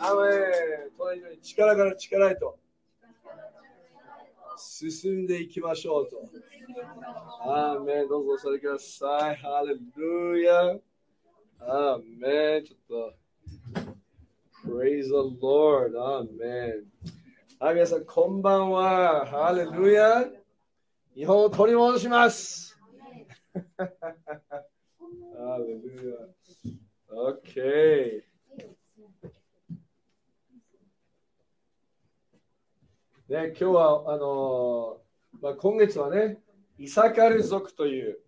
アメン隣に力から力へと進んでいきましょうと。アーメンどうぞお座りください。ハレルヤアーメンちょっと。Praise the Lord. アーメンはい、皆さん、こんばんは。ハレルヤ日本を取り戻します。ハレルヤ OK。ね、今日はあのーまあ、今月はね、イサカル族という、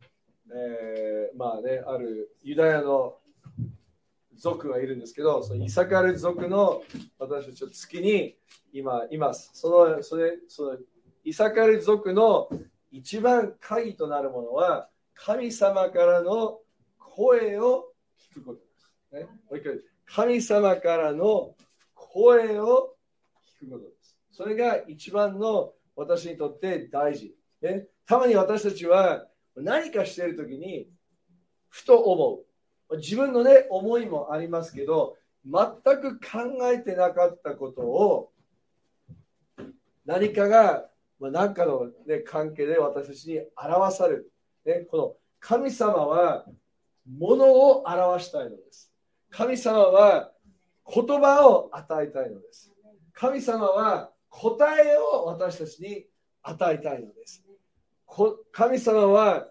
えーまあね、あるユダヤの族がいるんですけど、そのイサカル族の私たちの月に今います。そのそれそのイサカル族の一番鍵となるものは、神様からの声を聞くことです。ね、もう一回神様からの声を聞くことです。それが一番の私にとって大事。ね、たまに私たちは何かしているときにふと思う。自分のね、思いもありますけど、全く考えてなかったことを何かが、ま、何かの、ね、関係で私たちに表される。ね、この神様は物を表したいのです。神様は言葉を与えたいのです。神様は答えを私たちに与えたいのです。こ神様は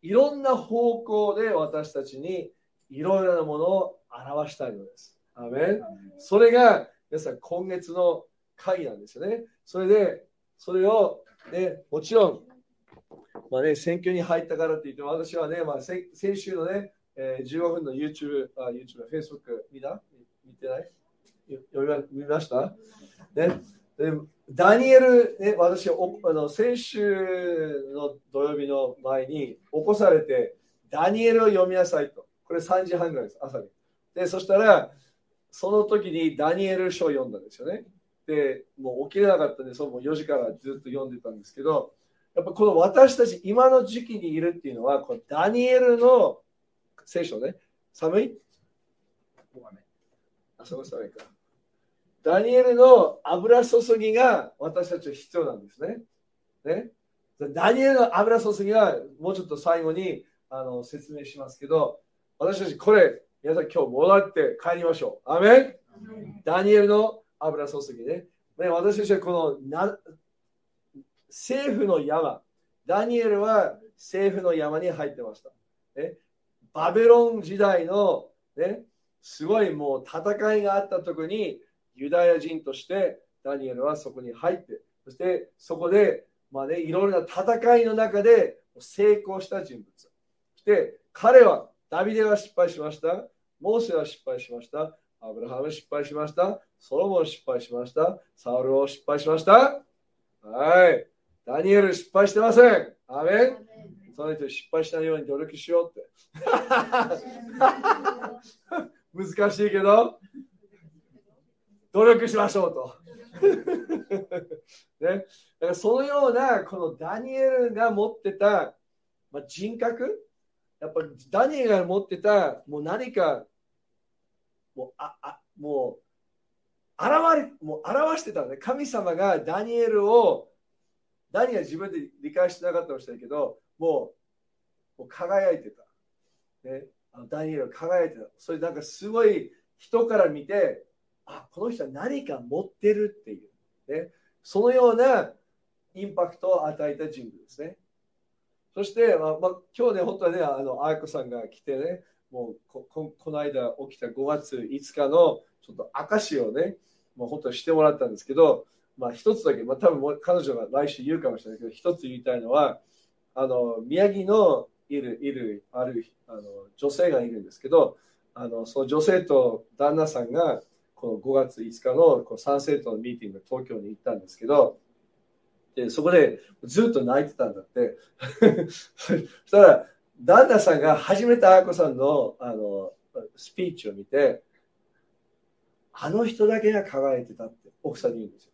いろんな方向で私たちにいろいろなものを表したいのです。アーメンそれが皆さん今月の会なんですよね。それで、それを、ね、もちろん、まあね、選挙に入ったからって言っても、私はね、まあ、先先週のね、えー15分の YouTube、あ YouTube、Facebook 見た？見てない？よ読みましたね。でダニエル、ね、私おあの、先週の土曜日の前に起こされて、ダニエルを読みなさいと。これ3時半ぐらいです、朝に。で、そしたら、その時にダニエル書を読んだんですよね。で、もう起きれなかったんで、そうもう4時からずっと読んでたんですけど、やっぱこの私たち、今の時期にいるっていうのは、このダニエルの聖書ね、寒いあ、そこ寒いか。ダニエルの油注ぎが私たちは必要なんですね。ねダニエルの油注ぎはもうちょっと最後にあの説明しますけど、私たちこれ、皆さん今日戻って帰りましょう。アメンダニエルの油注ぎね。ね私たちはこのな政府の山、ダニエルは政府の山に入ってました。ね、バベロン時代の、ね、すごいもう戦いがあった時にユダヤ人としてダニエルはそこに入って、そしてそこで、まあね、いろいろな戦いの中で成功した人物。そして彼は、ダビデは失敗しました。モーセは失敗しました。アブラハム失敗しました。ソロモン失敗しました。サウルは失敗しました。はい。ダニエル失敗してません。アメンその人失敗しないように努力しようって。難しいけど、努力しましょうと。ね、だからそのようなこのダニエルが持ってた、まあ、人格？やっぱりダニエルが持ってたもう何かもうああもう現れもう表してたのね。神様がダニエルをダニエルは自分で理解してなかったかもしれないけどもうもう輝いてた、ね、あのダニエルは輝いてた。それなんかすごい人から見てあこの人は何か持ってるっていう、ね、そのようなインパクトを与えた人物ですね。そして、まあまあ、今日ね、本当はね、あの、あやこさんが来てね、もうここ、この間起きた5月5日のちょっと証をね、もう本当にしてもらったんですけど、まあ一つだけ、まあ多分彼女が来週言うかもしれないけど、一つ言いたいのは、あの、宮城のいる、いる、ある、あの、女性がいるんですけど、あの、その女性と旦那さんが、この5月5日のこの参政党のミーティング東京に行ったんですけど、でそこでずっと泣いてたんだって。そしたら、旦那さんが初めてあやこさんのあのスピーチを見て、あの人だけが輝いてたって奥さんに言うんですよ。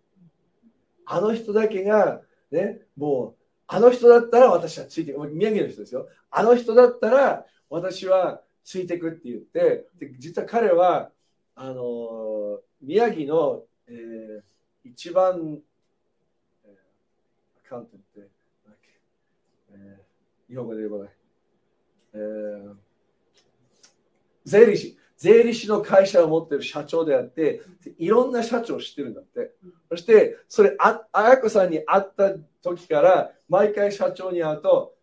あの人だけが、ね、もう、あの人だったら私はついていく。宮城の人ですよ。あの人だったら私はついてくって言って、で実は彼はあの宮城の、えー、一番、えー、アカウントって、えー、日本語で言わない、えー、税理士税理士の会社を持ってる社長であって、いろんな社長を知ってるんだって。そして、それ、あ、あやこさんに会った時から、毎回社長に会うと、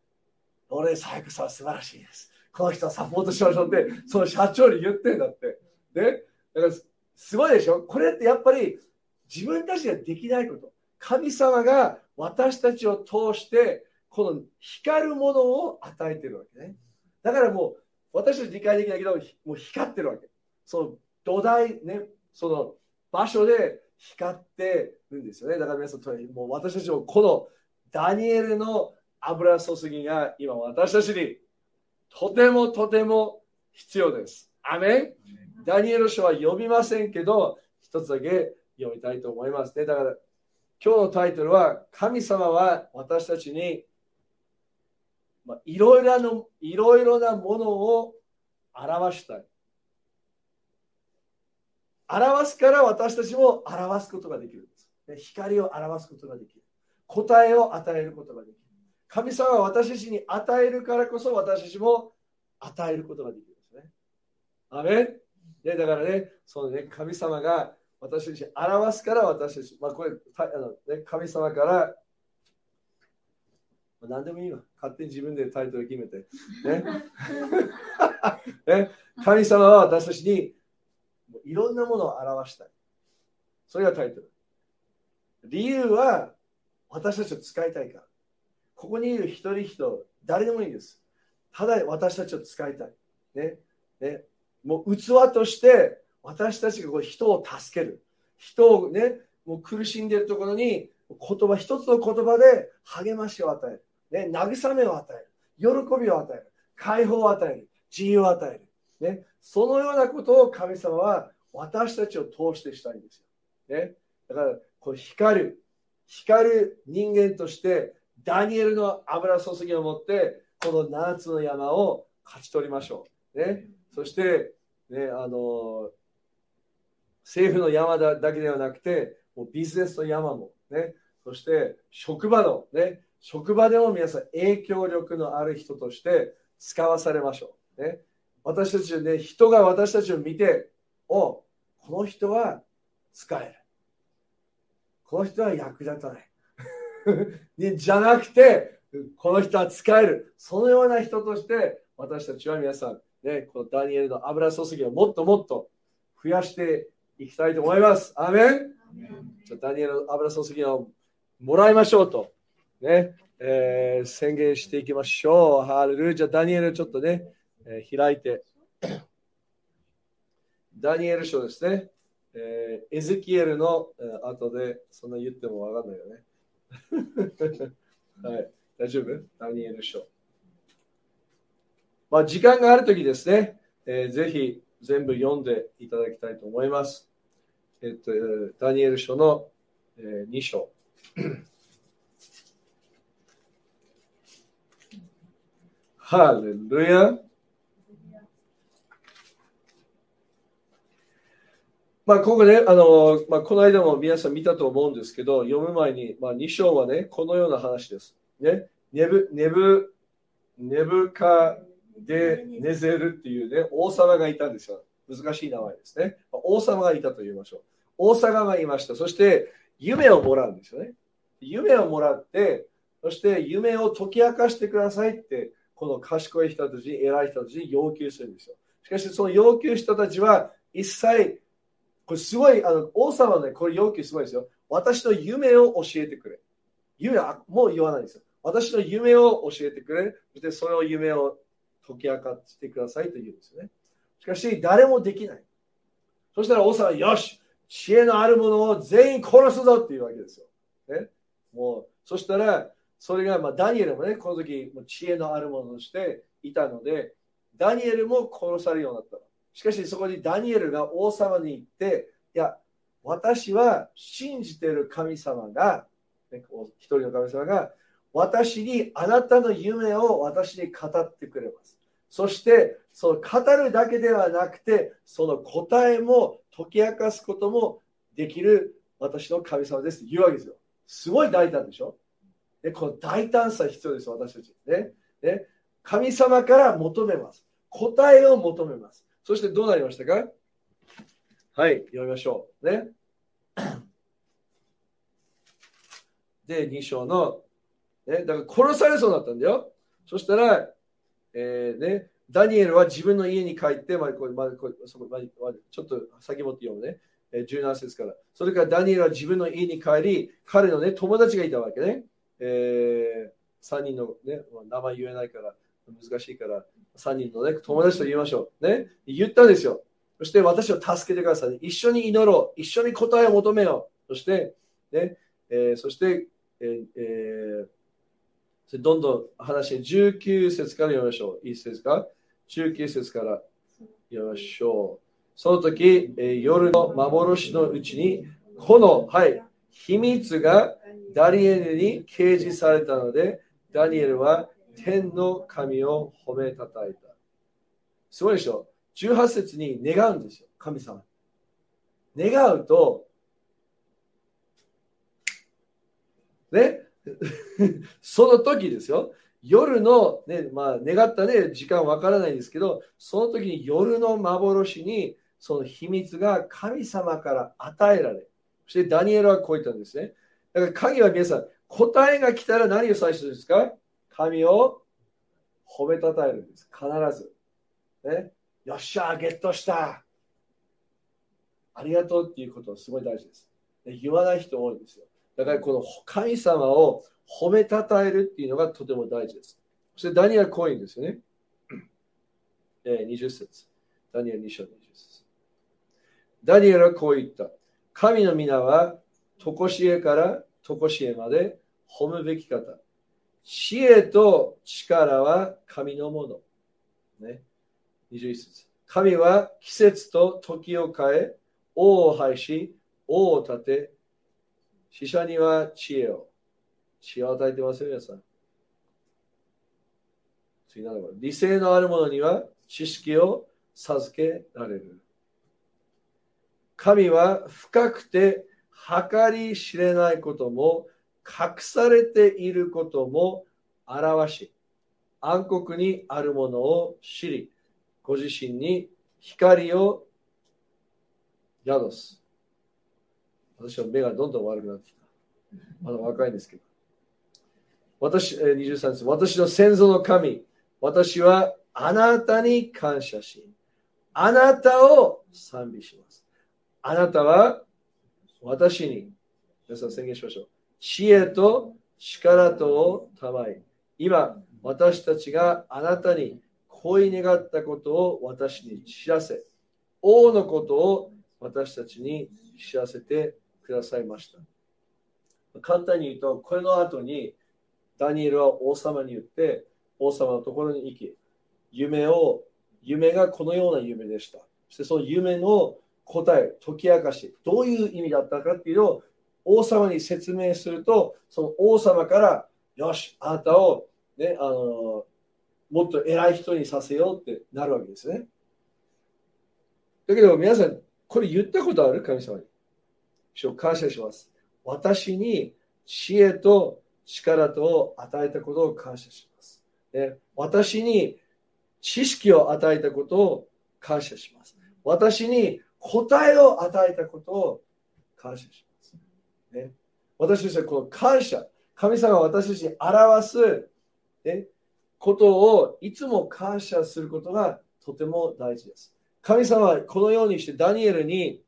俺、さやこさんは素晴らしいです。この人はサポートしましょうって、その社長に言ってんだって。で、だからすごいでしょ？これってやっぱり自分たちができないこと。神様が私たちを通して、この光るものを与えてるわけね。だからもう、私たち理解できないけど、もう光ってるわけ。その土台ね、その場所で光ってるんですよね。だから皆さん、もう私たちもこのダニエルの油注ぎが今私たちにとてもとても必要です。アメンダニエル書は読みませんけど、一つだけ読みたいと思いますね。だから今日のタイトルは、神様は私たちにまあ、いろいろな、いろいろなものを表したい。表すから私たちも表すことができるんです。光を表すことができる。答えを与えることができる。神様は私たちに与えるからこそ私たちも与えることができるんですね。アメンでだからね、そのね、神様が私たちに表すから私たち、まあこれ、あのね、神様から何でもいいわ。勝手に自分でタイトル決めて。ね。ね神様は私たちにいろんなものを表したい。それがタイトル。理由は私たちを使いたいから。ここにいる一人一人、誰でもいいです。ただ私たちを使いたい。ね。ね。もう器として私たちがこう人を助ける。人をね、もう苦しんでいるところに言葉、一つの言葉で励ましを与える。ね、慰めを与える、喜びを与える、解放を与える、自由を与える。ね、そのようなことを神様は私たちを通してしたいんですよ。ね、だから、こう光る、光る人間として、ダニエルの油注ぎを持って、この7つの山を勝ち取りましょう。ね、そして、ね、あの政府の山だけではなくて、もうビジネスの山も、ね、そして職場の、ね、職場でも皆さん影響力のある人として使わされましょう。ね、私たちね、人が私たちを見て、おこの人は使える。この人は役立たない。じゃなくて、この人は使える。そのような人として私たちは皆さん、ね、このダニエルの油注ぎをもっともっと増やしていきたいと思います。アメンじゃダニエルの油注ぎをもらいましょうと。ね、えー、宣言していきましょう。ハレルじゃあ、ダニエルちょっとね、えー、開いて。ダニエル書ですね。えー、エゼキエルの、えー、後でそんな言ってもわかんないよね。はい、大丈夫？ダニエル書。まあ、時間があるときですね、えー、ぜひ全部読んでいただきたいと思います。えっと、ダニエル書の、えー、2章。ハレルヤ。まあ、ここね、あの、まあ、この間も皆さん見たと思うんですけど、読む前に、まあ、2章はね、このような話です。ね、ネブ、ネブ、ネブカデネゼルっていうね、王様がいたんですよ。難しい名前ですね。王様がいたと言いましょう。王様がいました。そして、夢をもらうんですよね。夢をもらって、そして夢を解き明かしてくださいってこの賢い人たち、偉い人たちに要求するんですよ。しかし、その要求人たちは一切、これすごい、あの王様のね、これ要求すごいですよ。私の夢を教えてくれ。夢はもう言わないんですよ。私の夢を教えてくれ。そしてその夢を解き明かしてくださいと言うんですよね。しかし、誰もできない。そしたら王様は、よし、知恵のある者を全員殺すぞっていうわけですよ。ね、もう、そしたら、それが、まあ、ダニエルもね、この時、知恵のあるものとしていたので、ダニエルも殺されるようになった。しかし、そこにダニエルが王様に行って、いや、私は信じている神様が、ね、一人の神様が、私にあなたの夢を私に語ってくれます。そしてその語るだけではなくてその答えも解き明かすこともできる私の神様ですって言うわけですよ。すごい大胆でしょ？でこの大胆さ必要です、私たち。ねね神様から求めます。答えを求めます。そしてどうなりましたか？はい、読みましょう。ね。で、2章の、ね、だから殺されそうだったんだよ。そしたら、えー、ね、ダニエルは自分の家に帰って、まあこれまあ、これそこまあ、ちょっと先もって読むね。17節から。それからダニエルは自分の家に帰り、彼の、ね、友達がいたわけね。えー、3人の、ね、名前言えないから難しいから、3人の、ね、友達と言いましょう。ね、言ったんですよ。そして私を助けてください。一緒に祈ろう。一緒に答えを求めよう。そして、ねえー、そして、えーえー、どんどん話、19節から読みましょう。いいですか ?19 節から読みましょう。その時、えー、夜の幻のうちに、この、はい、秘密がダニエルに掲示されたので、ダニエルは天の神を褒めたたえた。すごいでしょ ?18 節に願うんですよ、神様。願うと、ね、その時ですよ。夜の、ね、まあ、願ったね、時間わからないんですけど、その時に夜の幻にその秘密が神様から与えられ、そしてダニエルはこう言ったんですね。だから鍵は皆さん、答えが来たら何を最初ですか？神を褒めたたえるんです。必ず。ね、よっしゃ、ゲットしたありがとうっていうことはすごい大事です。言わない人多いんですよ。だからこの神様を褒めたたえるっていうのがとても大事です。そしてダニエルはこう言うんですよね。えー、20節。ダニエル2章20節。ダニエルはこう言った。神の皆は、とこしえからとこしえまで褒むべき方。知恵と力は神のもの。ね。21節。神は季節と時を変え、王を廃し、王を立て、死者には知恵を。知恵を与えてますよ、皆さん。次なの理性のある者には知識を授けられる。神は深くて計り知れないことも隠されていることも表し暗黒にあるものを知りご自身に光を宿す私は目がどんどん悪くなってきたまだ若いんですけど私23節私の先祖の神私はあなたに感謝しあなたを賛美しますあなたは私に、皆さん宣言しましょう。知恵と力とをたまい。今、私たちがあなたに恋願ったことを私に知らせ、王のことを私たちに知らせてくださいました。簡単に言うと、これの後にダニエルは王様に言って、王様のところに行き、夢を、夢がこのような夢でした。そしてその夢の答え、解き明かし、どういう意味だったかっていうのを王様に説明すると、その王様から、よし、あなたを、ね、あのもっと偉い人にさせようってなるわけですね。だけど皆さん、これ言ったことある？神様に。感謝します。私に知恵と力と与えたことを感謝します。ね、私に知識を与えたことを感謝します。私に答えを与えたことを感謝します。ね、私たちはこの感謝、神様が私たちに表す、ね、ことをいつも感謝することがとても大事です。神様はこのようにしてダニエルに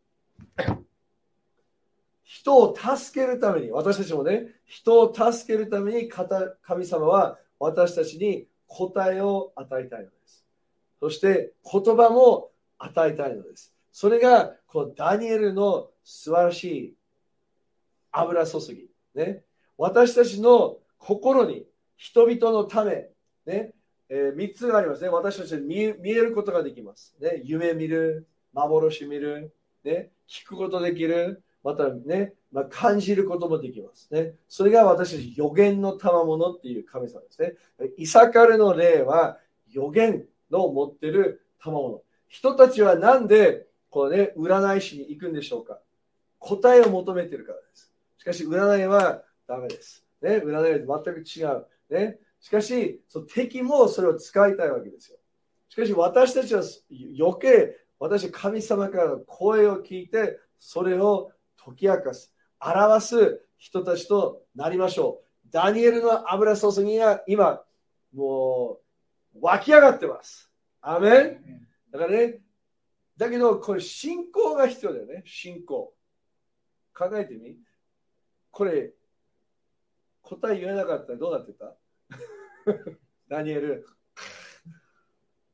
人を助けるために、私たちもね、人を助けるために神様は私たちに答えを与えたいのです。そして言葉も与えたいのです。それがこのダニエルの素晴らしい油注ぎ。ね、私たちの心に人々のため、ねえー、3つがありますね。私たちに見見えることができます。ね、夢見る、幻見る、ね、聞くことできる、またね、まあ、感じることもできます。ね、それが私たち予言の賜物っていう神様ですね。イサカルの例は予言の持ってる賜物。人たちはなんでこう、ね、占い師に行くんでしょうか答えを求めてるからです。しかし、占いはダメです。ね、占いは全く違う。ね、しかし、その敵もそれを使いたいわけですよ。しかし、私たちは余計、私、神様からの声を聞いて、それを解き明かす、表す人たちとなりましょう。ダニエルの油注ぎが今、もう湧き上がってます。アメンだからね、だけど、これ信仰が必要だよね。信仰。考えてみ。これ、答え言えなかったらどうなってた？ダニエル。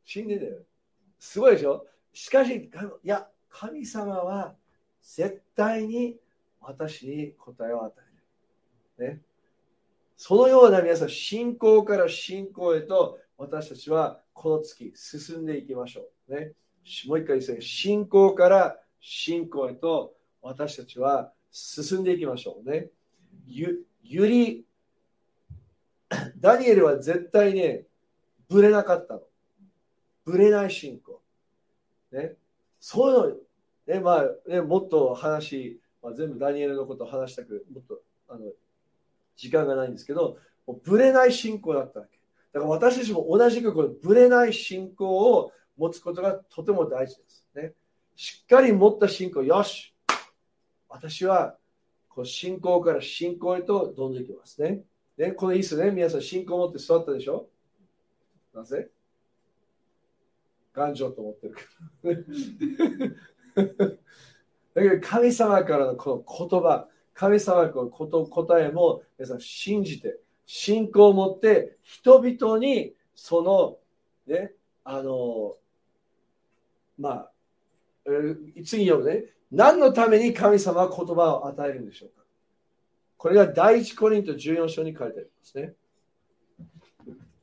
死んでたよ。すごいでしょ？しかし、いや、神様は絶対に私に答えを与える。ね。そのような皆さん、信仰から信仰へと私たちはこの月進んでいきましょう。ね。もう一回ですね、信仰から信仰へと私たちは進んでいきましょうね。ゆ、ゆり、ダニエルは絶対ね、ぶれなかったの。ぶれない信仰。ね。そういうの、ね、まあ、ね、もっと話、まあ、全部ダニエルのこと話したく、もっと、あの、時間がないんですけど、もうぶれない信仰だったわけ。だから私たちも同じくこのぶれない信仰を持つことがとても大事です。ね、しっかり持った信仰、よし私はこう信仰から信仰へとどんどんいきますね。ねこのいいですね。皆さん信仰を持って座ったでしょなぜ？頑丈と思ってるけど。だけど神様からのこの言葉、神様のこの答えも皆さん信じて、信仰を持って人々にその、ね、あの、まあ、え、次読むね。何のために神様は言葉を与えるんでしょうかこれが第一コリント14章に書いてありますね。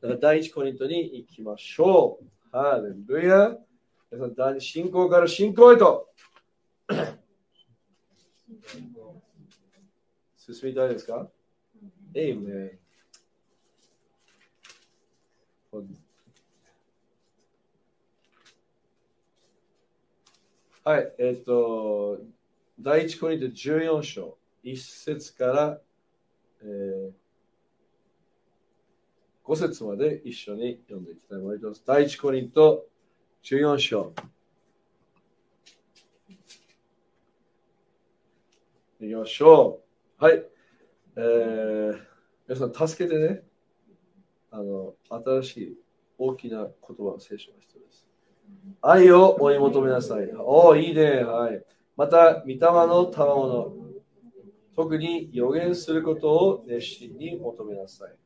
だから第一コリントに行きましょう。ハレルヤ。皆さん、信仰から信仰へと。進みたいですか？えいね。はい、えっ、ー、と、第一コリント14章、1節から、えー、5節まで一緒に読んでいきたいと思います。第一コリント14章。いきましょう。はい。えー、皆さん、助けてね。あの、新しい大きな言葉の聖書が必要です。愛を追い求めなさい。おお、いいね。はい。また、御霊の賜物。特に予言することを熱心に求めなさい。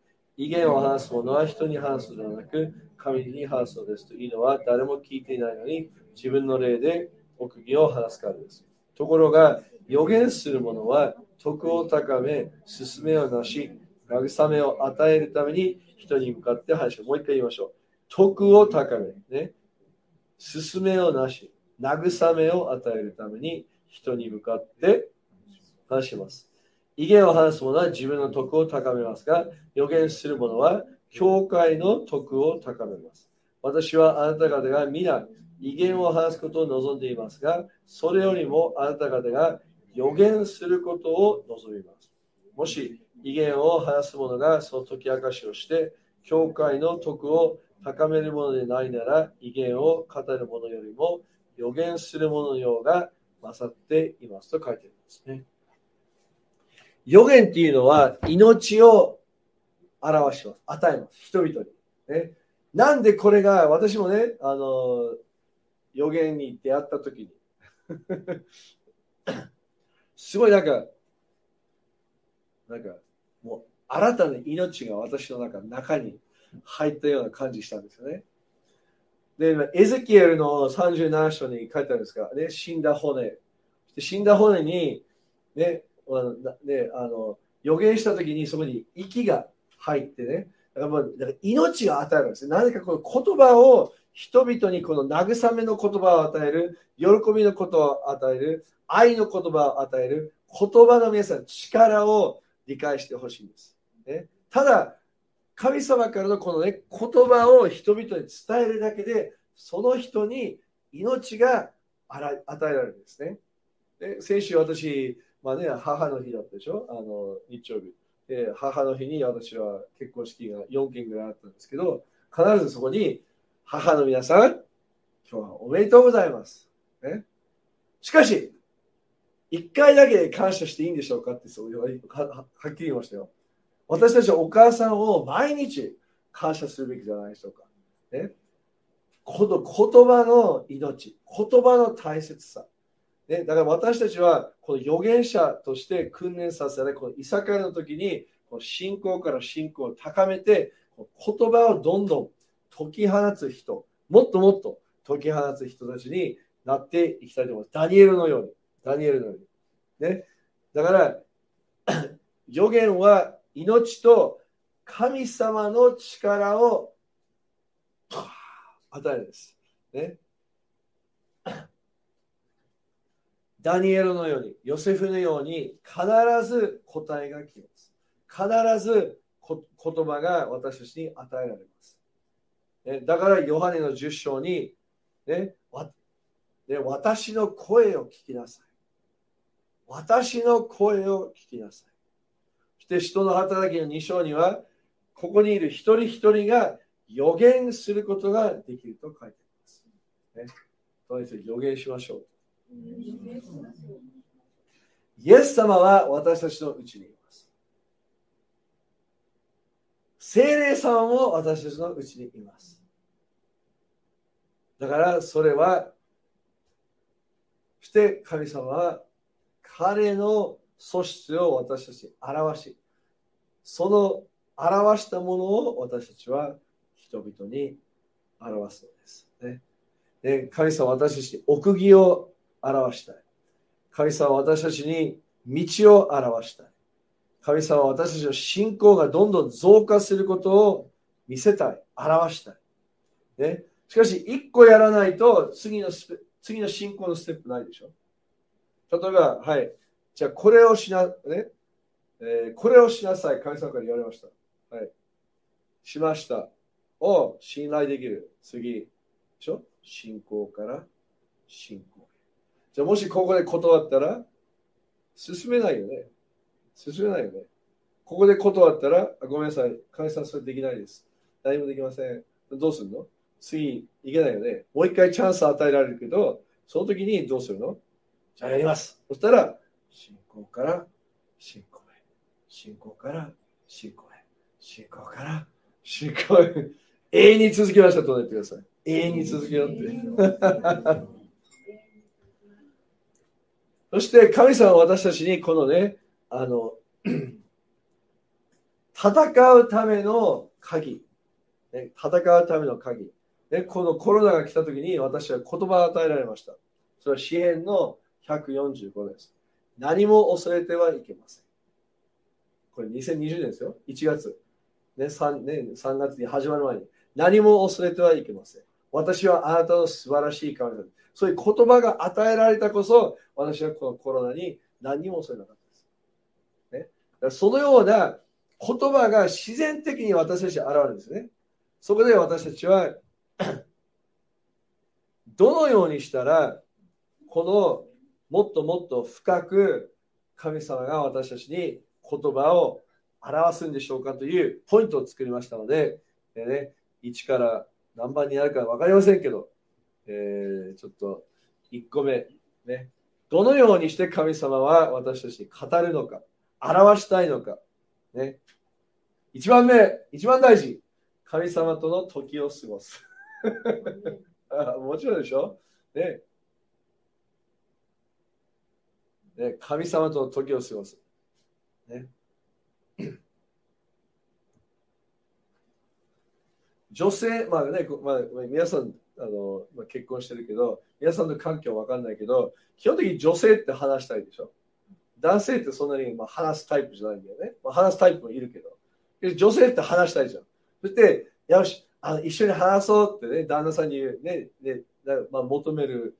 威厳を話す者は人に話すのではなく、神に話すのですというのは誰も聞いていないのに、自分の霊で奥義を話すからです。ところが、予言する者は徳を高め、進めをなし、慰めを与えるために人に向かって話しもう一回言いましょう。徳を高め、ね、進めをなし、慰めを与えるために人に向かって話します。威厳を話す者は自分の徳を高めますが、予言する者は教会の徳を高めます。私はあなた方が皆威厳を話すことを望んでいますが、それよりもあなた方が予言することを望みます。もし威厳を話す者がその解き明かしをして、教会の徳を高めるものでないなら、威厳を語るものよりも予言するもののようが勝っていますと書いてありますね。予言っていうのは命を表します。与えます。人々に。ね、なんでこれが、私もね、あの、予言に出会った時に すごいなんか、なんか、もう新たな命が私の中中に入ったような感じしたんですよね。で、エゼキエルの37章に書いてあるんですが、ね、死んだ骨。死んだ骨に、ね、ねあの予言した時にそこに息が入ってね、だからもうだから命が与えるんですね。何かこの言葉を人々にこの慰めの言葉を与える、喜びのことを与える、愛の言葉を与える、言葉の皆さん、力を理解してほしいんです。ね、ただ、神様からのこのね、言葉を人々に伝えるだけで、その人に命が与えられるんですね。で先週私、まあね、母の日だったでしょ？あの日曜日で。母の日に私は結婚式が4件ぐらいあったんですけど、必ずそこに、母の皆さん、今日はおめでとうございます。ね、しかし、1回だけ感謝していいんでしょうかってそうははっきり言いましたよ。私たちはお母さんを毎日感謝するべきじゃないでしょうか。ね、この言葉の命、言葉の大切さ。ね、だから私たちはこの預言者として訓練させられ、このいさかいの時にこの信仰から信仰を高めて、言葉をどんどん解き放つ人、もっともっと解き放つ人たちになっていきたいと思います。ダニエルのように。ダニエルのように。ね。だから、予言は命と神様の力を与えるんです。ね。ダニエルのように、ヨセフのように、必ず答えが来ます。必ず言葉が私たちに与えられます。ね、だから、ヨハネの10章に、ね、ね、私の声を聞きなさい。私の声を聞きなさい。そして、人の働きの2章には、ここにいる一人一人が予言することができると書いてあります。ね、とにかく予言しましょう。イエス様は私たちのうちにいます。精霊様も私たちのうちにいます。だからそれは、して神様は彼の素質を私たちに表し、その表したものを私たちは人々に表すのです。ね、で神様は私たちに奥義を表したい。神様は私たちに道を表したい。神様は私たちの信仰がどんどん増加することを見せたい。表したい。ね、しかし、一個やらないと次の次の信仰のステップないでしょ。例えば、はい。じゃあ、これをしな、ね。えー、これをしなさい。神様から言われました。はい。しました。を信頼できる。次。でしょ信仰から信仰じゃあもしここで断ったら、進めないよね。進めないよね。ここで断ったら、あごめんなさい。神様それできないです。何もできません。どうするの？次、いけないよね。もう一回チャンス与えられるけど、その時にどうするの？じゃあやります。そしたら、信仰から信仰へ。信仰から信仰へ。信仰から信仰へ。永遠に続きましたと言ってください。永遠に続けようって。そして神様は私たちにこのね、あの、戦うための鍵、ね、戦うための鍵、ね、このコロナが来た時に私は言葉を与えられました。それは詩篇の145です。何も恐れてはいけません。これ2020年ですよ。1月。ね 3, ね、3月に始まる前に。何も恐れてはいけません。私はあなたの素晴らしい神様。そういう言葉が与えられたこそ、私はこのコロナに何にも恐れなかったです。ね、そのような言葉が自然的に私たちに現れるんですね。そこで私たちは どのようにしたら、このもっともっと深く神様が私たちに言葉を表すんでしょうかというポイントを作りましたので、でね、1から何番になるか分かりませんけど、えー、ちょっと1個目、ね、どのようにして神様は私たちに語るのか、表したいのか、ね、一番目、一番大事、神様との時を過ごす。もちろんでしょ、ねね、神様との時を過ごす。ね、女性、まあね、まあ、皆さんあの、まあ、結婚してるけど、皆さんの環境わかんないけど、基本的に女性って話したいでしょ。男性ってそんなにまあ話すタイプじゃないんだよね。まあ、話すタイプもいるけど。女性って話したいじゃん。そして、よし、あの一緒に話そうってね、旦那さんに言う、ね、ね、まあ、求める、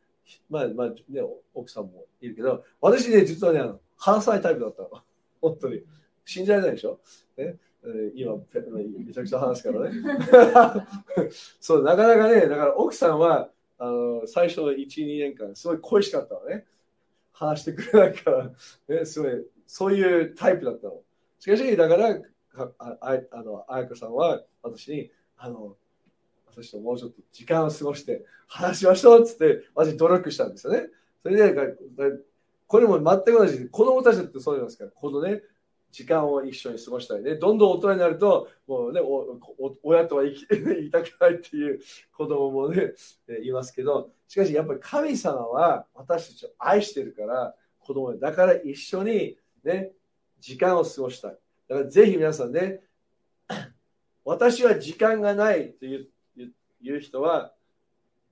まあ、まあ、ね、奥さんもいるけど、私ね、実はね、あの話さないタイプだったの。本当に。信じられないでしょ。ね、今、めちゃくちゃ話すからね。そう、なかなかね、だから奥さんは、あの最初の1、2年間、すごい恋しかったのね。話してくれないから、ね、すごい、そういうタイプだったの。しかし、だから、あああの、あやかさんは私に、あの、私ともうちょっと時間を過ごして話しましょうっつって、私努力したんですよね。それで、これも全く同じ、子供たちってそうなんですから、このね、時間を一緒に過ごしたいね。どんどん大人になると、もうね、親とは 言いたくないっていう子供もね、いますけど、しかしやっぱり神様は私たちを愛してるから、子供だから一緒にね、時間を過ごしたい。だからぜひ皆さんね、私は時間がないといういう人は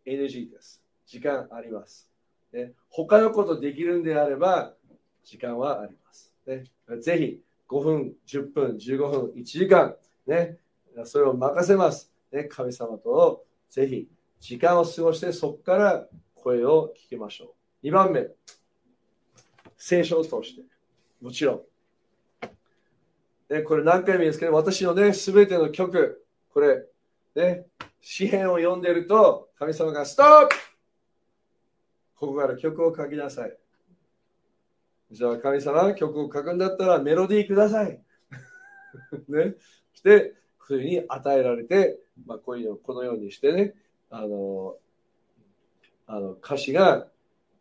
NG です。時間あります。ね、他のことできるんであれば、時間はあります。ね、ぜひ5分、10分、15分、1時間、ね、それを任せます。ね、神様とぜひ時間を過ごして、そこから声を聞きましょう。2番目、聖書を通して、もちろん。ね、これ何回も言うんですけど、私のね、すべての曲、これ、ね、詩篇を読んでると、神様がストップここから曲を書きなさい。じゃあ神様、曲を書くんだったらメロディーください。ね。して、ふうに与えられて、まあ、こういうのこのようにしてね、あの、あの歌詞が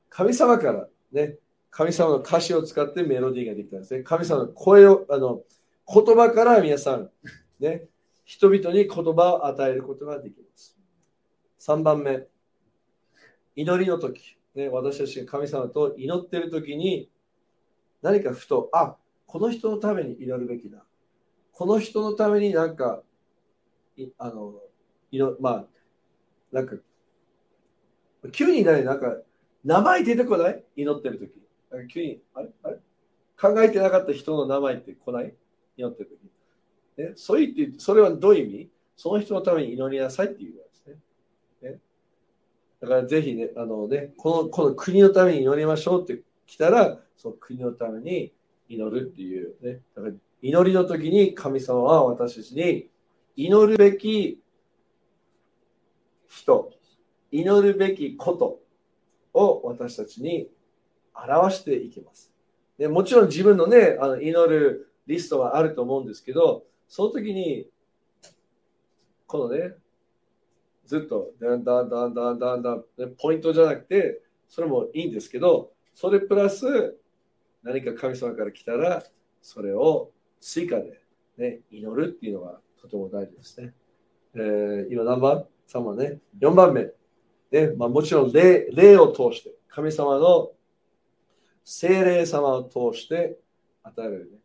神様からね、神様の歌詞を使ってメロディーができたんですね。神様の声を、あの、言葉から皆さん、ね、人々に言葉を与えることができます。3番目、祈りの時、ね、私たちが神様と祈っている時に、何かふと、あこの人のために祈るべきだ。この人のためになんか、いあの、祈まあ、なんか、急にね、なんか、名前出てこない？祈ってる時。急に、あれ？あれ？考えてなかった人の名前って来ない？祈ってる時。ね、そう言って、それはどういう意味？その人のために祈りなさいっていうことですね。ねだからぜひね、あのね、この、この国のために祈りましょうって来たら、その国のために祈るっていうね。だから祈りの時に神様は私たちに祈るべき人、祈るべきことを私たちに表していきます。でもちろん自分のね、あの祈るリストはあると思うんですけど、その時に、このね、ずっとだんだんだんだんだんだんポイントじゃなくて、それもいいんですけど、それプラス何か神様から来たら、それを追加で、ね、祈るっていうのがとても大事ですね。えー、今何番 ?3 番ね。4番目。ねまあ、もちろん霊霊を通して、神様の精霊様を通して与えるね。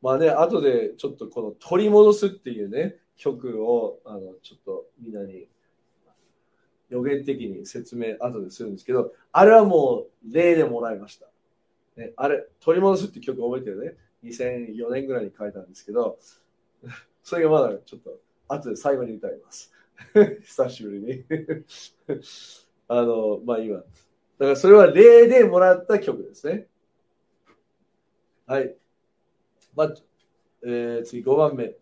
まあね、後でちょっとこの取り戻すっていうね、曲をあのちょっとみんなに予言的に説明後でするんですけど、あれはもう例でもらいました。ね、あれ、取り戻すって曲覚えてるね。2004年ぐらいに書いたんですけど、それがまだちょっと後で最後に歌います。久しぶりに あの、まあ今。だからそれは例でもらった曲ですね。はい。まあ、えー、次5番目。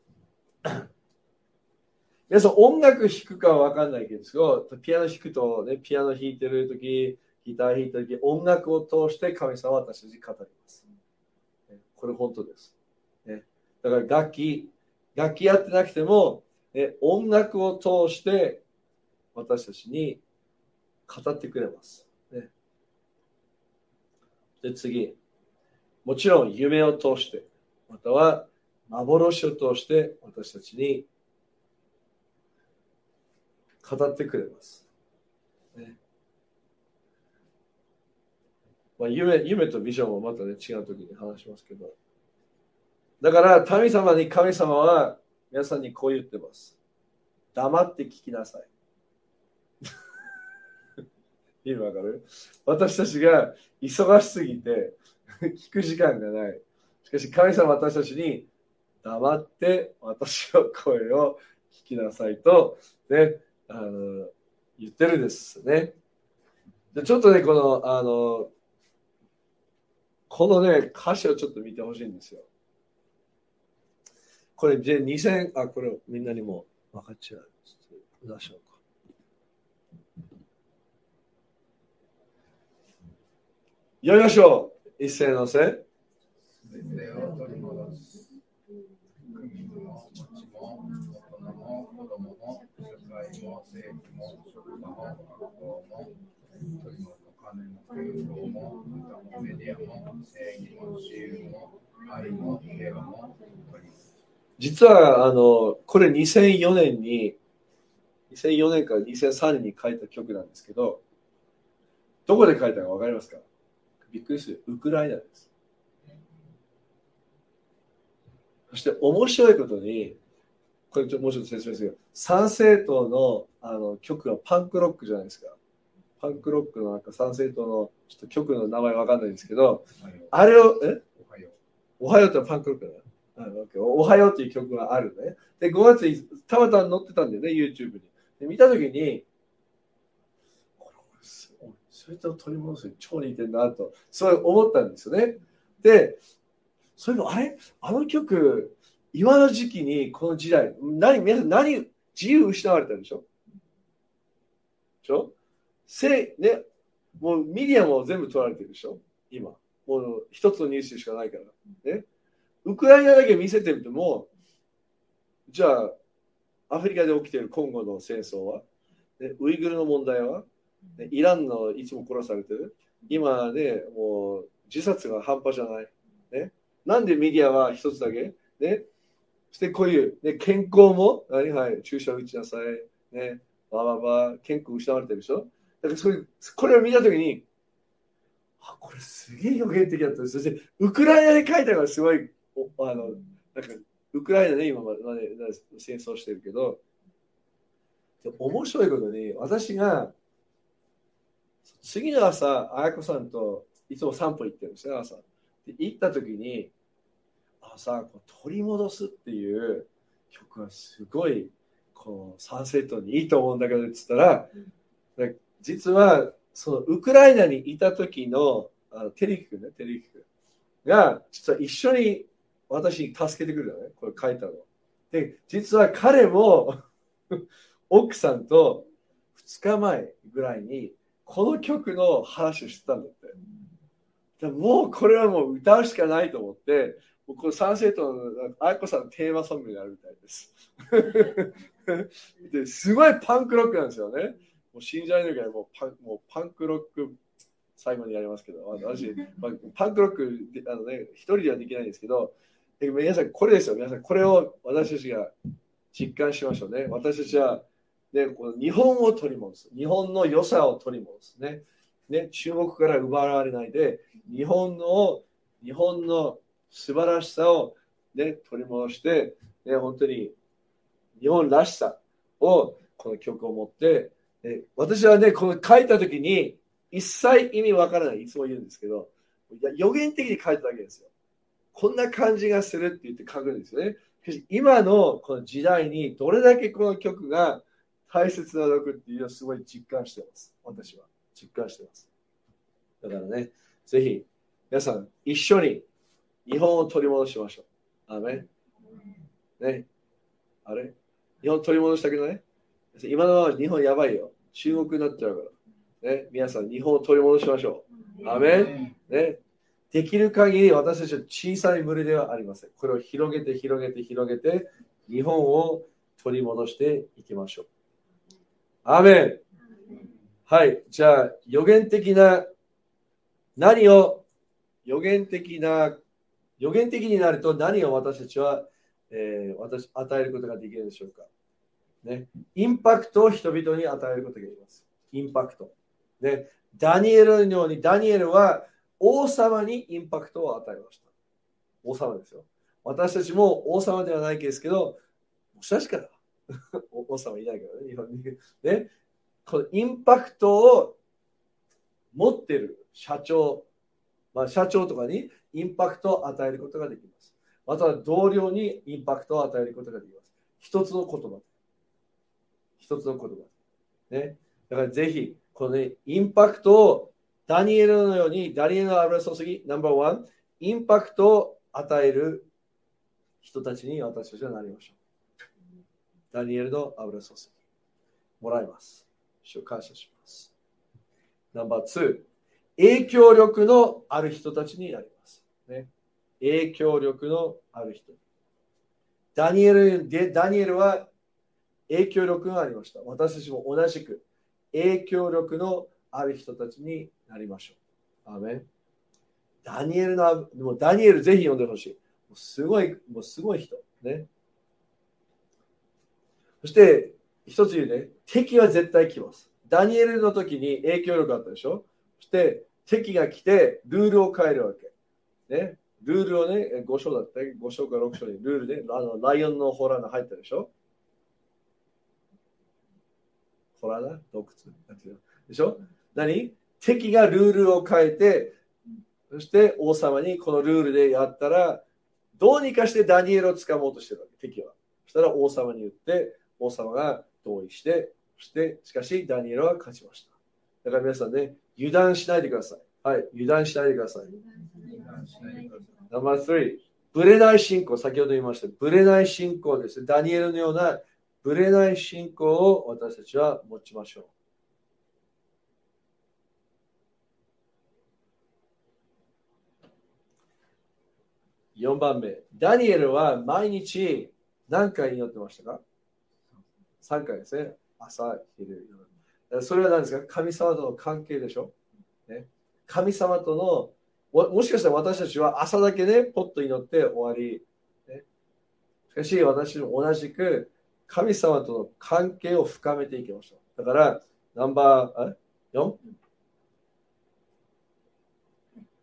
皆さん音楽弾くかは分かんないけど、ピアノ弾くと、ね、ピアノ弾いてるとき、ギター弾いたとき、音楽を通して神様は私たち語ります。これ本当です。ね、だから楽器、楽器やってなくても、ね、音楽を通して私たちに語ってくれます。で次、もちろん夢を通して、または幻を通して私たちに語ってくれます。ねまあ、夢夢とビジョンはまたね違う時に話しますけど。だから神様に神様は皆さんにこう言ってます。黙って聞きなさい。意味わかる？私たちが忙しすぎて聞く時間がない。しかし神様私たちに黙って私の声を聞きなさいと、ね、あの言ってるですね。でちょっとね、この、あの、このね、歌詞をちょっと見てほしいんですよ。これで2000、あ、これみんなにも分かっちゃう。出しょうか。読みましょう。一斉のせ。全てを取り戻す。国も土地も大人も子供も会も政府も職場も学校も取り戻す金も健康も歌もメディアも正義も自由も愛も平和も。実はあのこれ2004年に2004年から2003年に書いた曲なんですけどどこで書いたか分かりますか？びっくりする。ウクライナです。そして面白いことに、これちょもうちょっと説明する参政党のあの曲はパンクロックじゃないですか。パンクロックのなんか参政党のちょっと曲の名前わかんないんですけど、あれを、え？おはようってパンクロックだな。おはようっていう曲があるね。で、5月にたまたま載ってたんだよね、YouTube に。で見たときに、それと取り戻すに超似てるなと、そう思ったんですよね。で、それもあれ？あの曲、今の時期にこの時代、何、皆さん何、自由失われたでしょ？でしょ？せね、もうメディアも全部取られてるでしょ？今。もう一つのニュースしかないから。ね。ウクライナだけ見せてみても、じゃあ、アフリカで起きている今後の戦争は、ね、ウイグルの問題は、ね、イランのいつも殺されてる？今ね、もう自殺が半端じゃない？ね、なんでメディアは一つだけ？ね、そしてこういう、ね、健康も、はいはい、注射打ちなさい。ね、ばばば、健康失われてるでしょだからそれこれを見たときに、あ、これすげえ予言的だった。そして、ウクライナで書いたのがすごい、あの、なんか、ウクライナね、今まで戦争してるけど、面白いことに、私が次の朝、綾子さんといつも散歩行ってるんですよ、朝。で行った時に、朝、こう取り戻すっていう曲はすごい、こう、サンセットにいいと思うんだけど、っつったら、実は、そのウクライナにいた時のあのテレキ君ね、テレキ君が、実は一緒に私に助けてくるのね、これ書いたの。で、実は彼も 奥さんと2日前ぐらいにこの曲の話をしてたんだって。もうこれはもう歌うしかないと思って、このサンセットの愛子さんのテーマソングになるみたいです。ですごいパンクロックなんですよね。もう信じられないぐらいもうパンもうパンクロック最後にやりますけど、私、まあ、パンクロックあの、ね、一人ではできないんですけど、皆さんこれですよ。皆さんこれを私たちが実感しましょうね。私たちはでこの日本を取り戻す。日本の良さを取り戻すね。ね中国から奪われないで、日本の日本の素晴らしさを、ね、取り戻して、ね、本当に日本らしさをこの曲を持って、ね、私はね、この書いたときに一切意味わからない。いつも言うんですけど、予言的に書いただけですよ。こんな感じがするって言って書くんですよね。今のこの時代にどれだけこの曲が大切な毒っていうのをすごい実感してます。私は。実感してます。だからね、ぜひ、皆さん、一緒に日本を取り戻しましょう。アメね？あれ？日本取り戻したけどね。今のまま日本やばいよ。中国になっちゃうから。ね？皆さん、日本を取り戻しましょう。アメね？できる限り私たちは小さい群れではありません。これを広げて広げて広げて日本を取り戻していきましょう。アメン。はい。じゃあ、予言的な、何を、予言的な、予言的になると何を私たちは、えー、私与えることができるでしょうか。ね。インパクトを人々に与えることができます。インパクト。ね。ダニエルのように、ダニエルは王様にインパクトを与えました。王様ですよ。私たちも王様ではないですけど、もしかしたらおさんはいないからね、日本に。ね、このインパクトを持ってる社長、まあ、社長とかにインパクトを与えることができます。または同僚にインパクトを与えることができます。一つの言葉。一つの言葉。ね。だからぜひ、このね、インパクトをダニエルのように、ダニエルの油注ぎ、ナンバーワン、インパクトを与える人たちに私たちはなりましょう。ダニエルの油注ぎ。もらいます。主を感謝します。ナンバー2、影響力のある人たちになります。ね、影響力のある人。ダニエルでダニエルは影響力がありました。私たちも同じく影響力のある人たちになりましょう。アメンダニエルの、もうダニエルぜひ読んでほしい。もうすごい、もうすごい人。ね。そして、一つ言うね、敵は絶対来ます。ダニエルの時に影響力あったでしょ？そして、敵が来て、ルールを変えるわけ。ね。ルールをね、5章だった5章か6章にルールで、あのライオンのホラーが入ったでしょ？ホラーだ洞窟？でしょ？何？敵がルールを変えて、そして王様にこのルールでやったら、どうにかしてダニエルを掴もうとしてるわけ、敵は。そしたら王様に言って、王様が同意して、そしてしかしダニエルは勝ちました。だから皆さんね、油断しないでください。はい、油断しないでください。ナンバー3、ブレない信仰、先ほど言いました、ブレない信仰です。ダニエルのようなブレない信仰を私たちは持ちましょう。4番目、ダニエルは毎日何回祈ってましたか ?3 回ですね。朝、昼、夜。それは何ですか？神様との関係でしょ、ね、神様との、もしかしたら私たちは朝だけね、ポッと祈って終わり。ね、しかし私も同じく神様との関係を深めていきましょう。だから、ナンバー、4?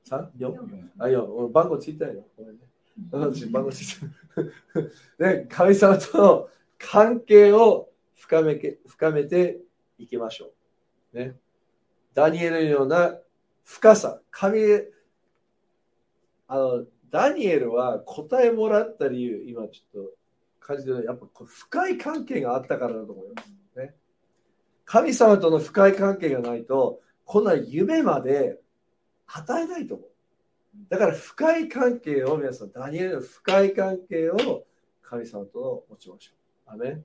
3? 4? あ、4。番号ついたよ。ごめんね。私、番号ついた。で、神様との関係を深め深めていきましょう。ね。ダニエルのような深さ。神、あの、ダニエルは答えもらった理由、今ちょっと感じで、やっぱ深い関係があったからだと思います。ね。神様との深い関係がないと、こんな夢まで与えないと思う。だから深い関係を皆さん、ダニエルの深い関係を神様と持ちましょう。アメ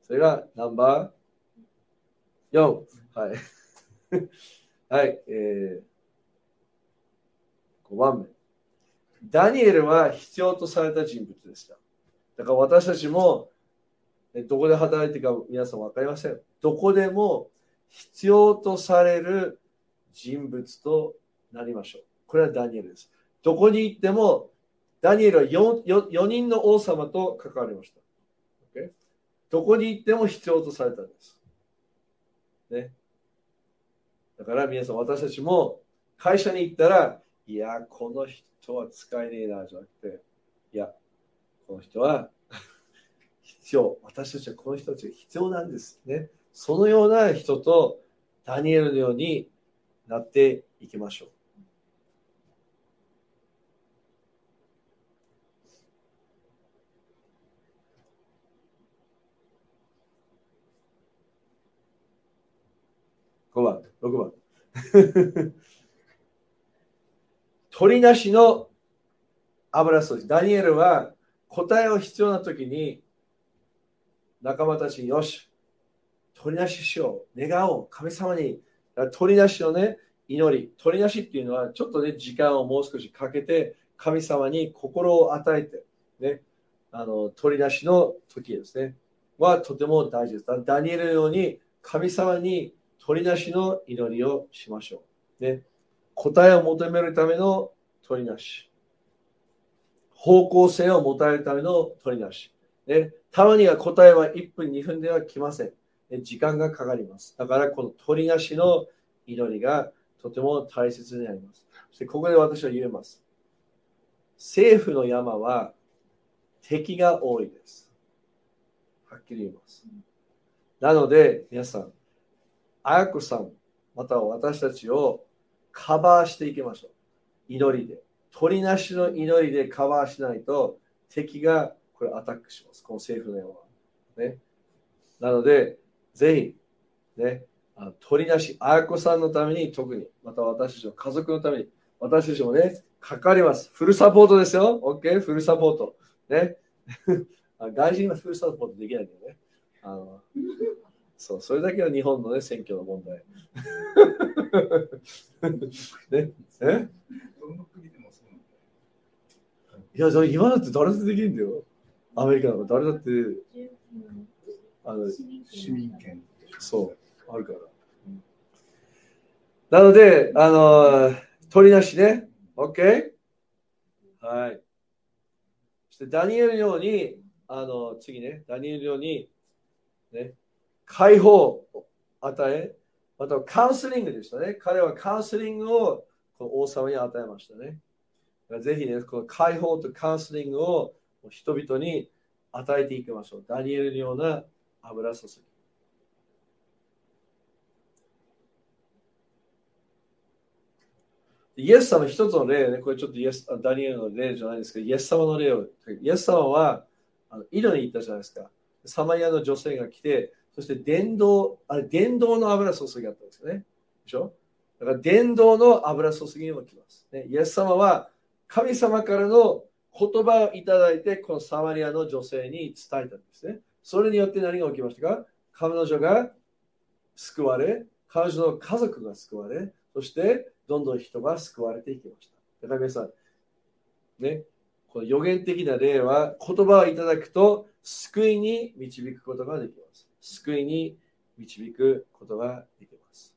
それがナンバー4。はい。はい。えー、5番目。ダニエルは必要とされた人物でした。だから私たちも、どこで働いてるか皆さん分かりません。どこでも必要とされる人物となりましょう。これはダニエルです。どこに行っても、ダニエルは 4, 4, 人の王様と関わりました。Okay? どこに行っても必要とされたんです。ね。だから皆さん、私たちも会社に行ったら、いや、この人は使えねえな、じゃなくて、いや、この人は 必要。私たちはこの人たちが必要なんですね。そのような人とダニエルのようになっていきましょう。5番、6番。鳥なしの油掃除。ダニエルは答えを必要な時に仲間たちによし、鳥なししよう、願おう、神様に、鳥なしのね、祈り、鳥なしっていうのはちょっとね、時間をもう少しかけて神様に心を与えて、ね、あの鳥なしの時ですね、はとても大事です。ダニエルのように神様に鳥なしの祈りをしましょう。ね、答えを求めるための鳥なし。方向性を持たれるための鳥なし。ね、たまには答えは1分、2分では来ません。時間がかかります。だからこの鳥なしの祈りがとても大切になります。そしてここで私は言えます。政府の山は敵が多いです。はっきり言います。なので皆さん、あやこさん、または私たちをカバーしていきましょう。祈りで。鳥なしの祈りでカバーしないと敵がこれアタックします。この政府の山は。ね。なので、ぜひ、ね、あの鳥なし、あやこさんのために特に、また私たちの家族のために、私たちもね、かかります。フルサポートですよ。OK? フルサポート。ね。外人はふるさとポートできないんだよね。あのそう、それだけは日本の、ね、選挙の問題。ね、え？いや、今だって誰だってできるんだよ。アメリカなんか誰だって、あの市民権。そう、あるから。なので、あの、取りなしね。OK? はい。そしてダニエルのように、あの、次ね、ダニエルのように、ね、解放を与え、またカウンセリングでしたね。彼はカウンセリングをこの王様に与えましたね。ぜひね、この解放とカウンセリングを人々に与えていきましょう。ダニエルのような油注ぎ。イエス様一つの例ね、これちょっとイエスダニエルの例じゃないですけど、イエス様の例を、イエス様はあの井戸に行ったじゃないですか。サマリアの女性が来て、そして電動、あれ、電動の油注ぎあったんですよね。でしょ？だから電動の油注ぎにも来ます。ね、イエス様は神様からの言葉をいただいて、このサマリアの女性に伝えたんですね。それによって何が起きましたか？彼女が救われ、彼女の家族が救われ、そしてどんどん人が救われていきました。だから皆さん、ね、この予言的な例は言葉をいただくと救いに導くことができます。救いに導くことができます。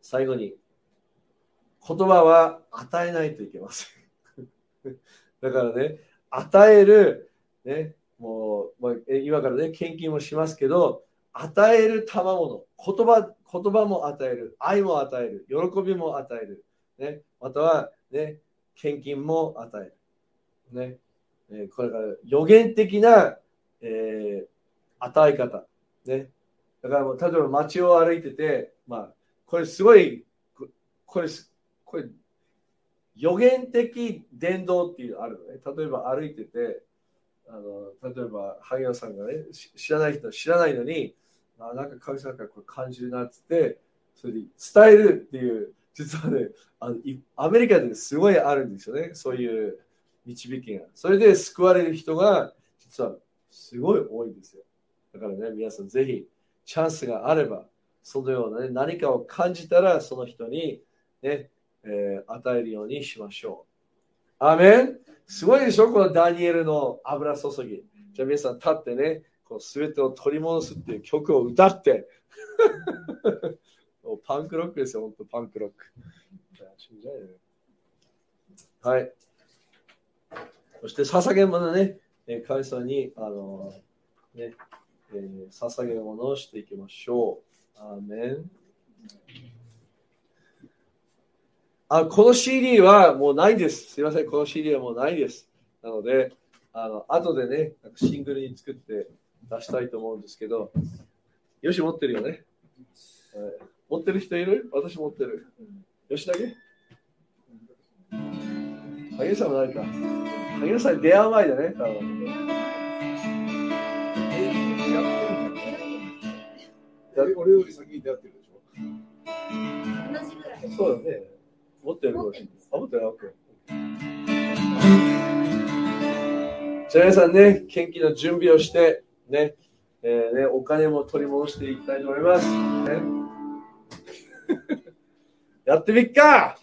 最後に、言葉は与えないといけません。だからね、与える、ね、もう、ま、今からね、献金もしますけど、与える賜物、言葉、言葉も与える、愛も与える、喜びも与える、ね、または、ね、献金も与える。ね、これから予言的な、えー、与え方。ね、だからもう例えば街を歩いてて、まあ、これすごい、これ、これ、予言的伝道っていうのあるのね。例えば歩いてて、あの例えば萩野さんがね知らない人は知らないのにあなんか神様からこれ感じるなっつってそれで伝えるっていう実はねあのアメリカですごいあるんですよねそういう導きがそれで救われる人が実はすごい多いんですよだからね皆さんぜひチャンスがあればそのような、ね、何かを感じたらその人にね、えー、与えるようにしましょうアメン？すごいでしょ？このダニエルの油注ぎ。じゃあ皆さん立ってね、この全てを取り戻すっていう曲を歌って。パンクロックですよ、本当パンクロック。はい。そして捧げ物ね、神様に、あのね、えー、捧げ物をしていきましょう。アーメン。あこの CD はもうないです。すいません、この CD はもうないです。なので、あの後でね、なんかシングルに作って出したいと思うんですけど、よし、持ってるよね。持ってる人いる？私持ってる。よしだけ萩さんもないか。萩さんに出会う前だね、多分。俺より先に出会ってるでしょ？そうだね。持ってるあ、持ってる ?OK。じゃあ皆さんね、献金の準備をして、ね、えー、ね、お金も取り戻していきたいと思います。ね、やってみっか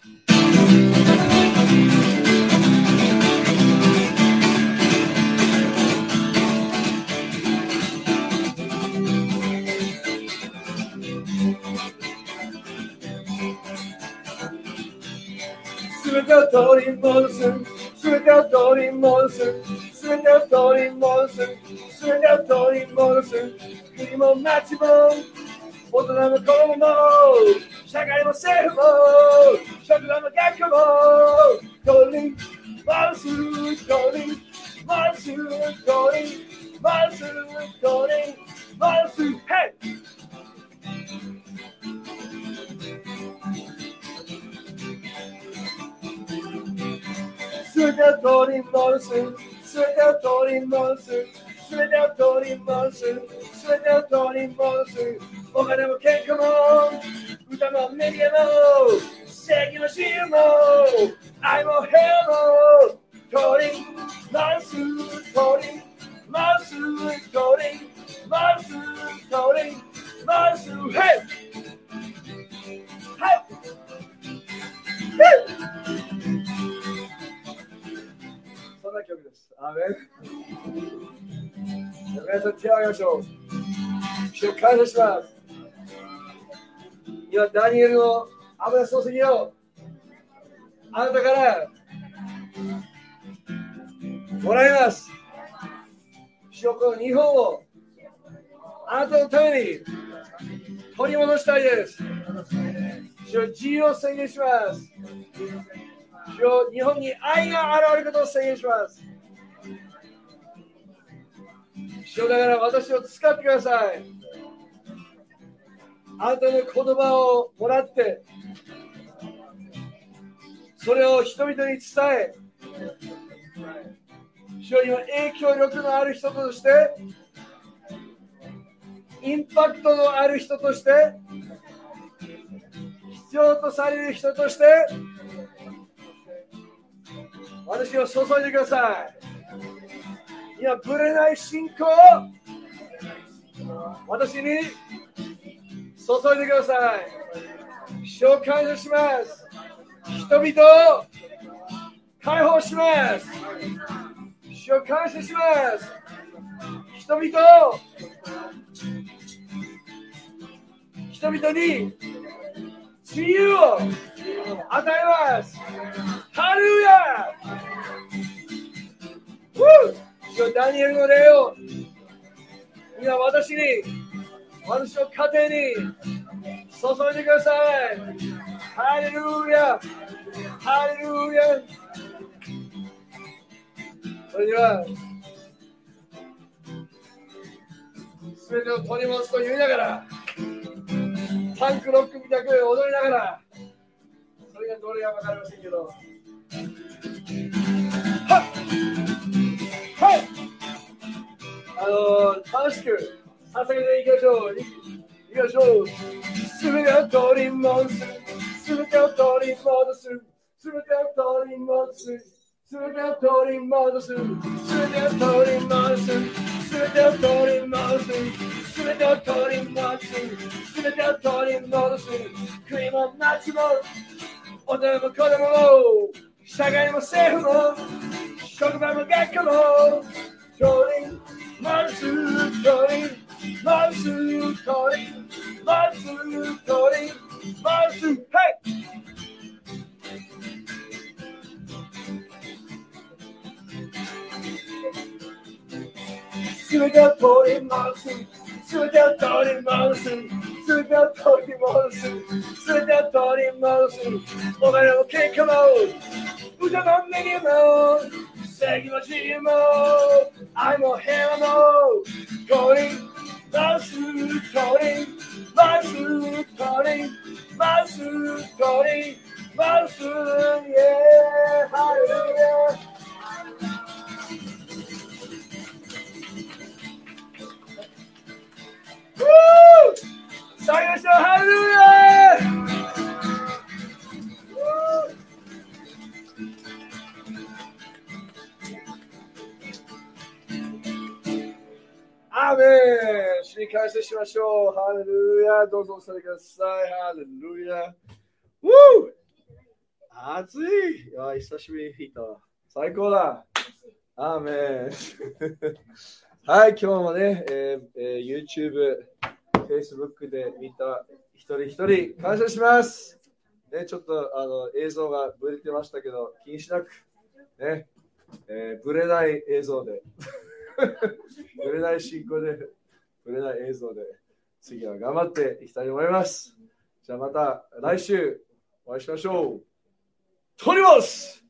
すべてを取り戻すすべてを取り戻すすべてを取り戻すすべてを取り戻す国も Predatori Monster, Predatori Monster, Predatori Monster, Predatori Monster. Oh, my name can't come on. I'm a minimal, second zero. I'm a hero. Tori, Monster, Tori, Monster, Tori, Monster, Tori, Monster, hey! A ver. Ve Santiago Show. Shokana Shvab. 今、ダニエルの油注ぎをあなたからもらいます。塩この日本をあなたのために取り戻したいです。主自由を宣言します。主日本に愛が現れることを宣言します。主だから私を使ってください。あなたの言葉をもらって、それを人々に伝え、主よ今影響力のある人として、インパクトのある人として、必要とされる人として、私を注いでください。今、ぶれない信仰私に注いでください。主を感謝します。人々を解放します。主を感謝します。人々を人々に自由を与えます。ハルヤ主よダニエルの霊を今私に私の家庭に注いでください。ハレルヤ。ハレルヤ。それでは、すべてを取り戻すと言いながら、パンクロックみたく踊りながら、それがどれか分かりませんけど、はっ！はいあの楽しく捧げていきましょう。いいきましょう。すべてを取り戻す。すべてを取り戻す。すべてを取り戻す。す Shagai Masehulo, Shogabama Gakalo, Tori, Marzu, Tori, Marzu, Tori, Marzu, Tori, Marzu, hey! Sugar Tori Marzu, Sugar Tori Marzu, Sugar Tori Marzu, Sugar Tori Marzu, Oh, man, okay, come on! Ucamam benim o, sevgim acıyım o, I'm a heaven o, calling, nasıl calling, nasıl calling, nasıl calling, nasıl, yeah, hallelujah. Woo! Sayın Hallelujah! アーメン主に感謝しましょう。ハレルヤ。どうぞおされください。ハレルヤ。ウー暑い。いや久しぶりに弾いた最高だ。アーメン。はい、今日もね、えーえー YouTube、Facebook で見た一人一人感謝します。ね、ちょっとあの映像がブレてましたけど、気にしなく、ねえーブレない映像で、ブレない進行で、ブレない映像で、次は頑張っていきたいと思います。じゃあまた来週お会いしましょう。取ります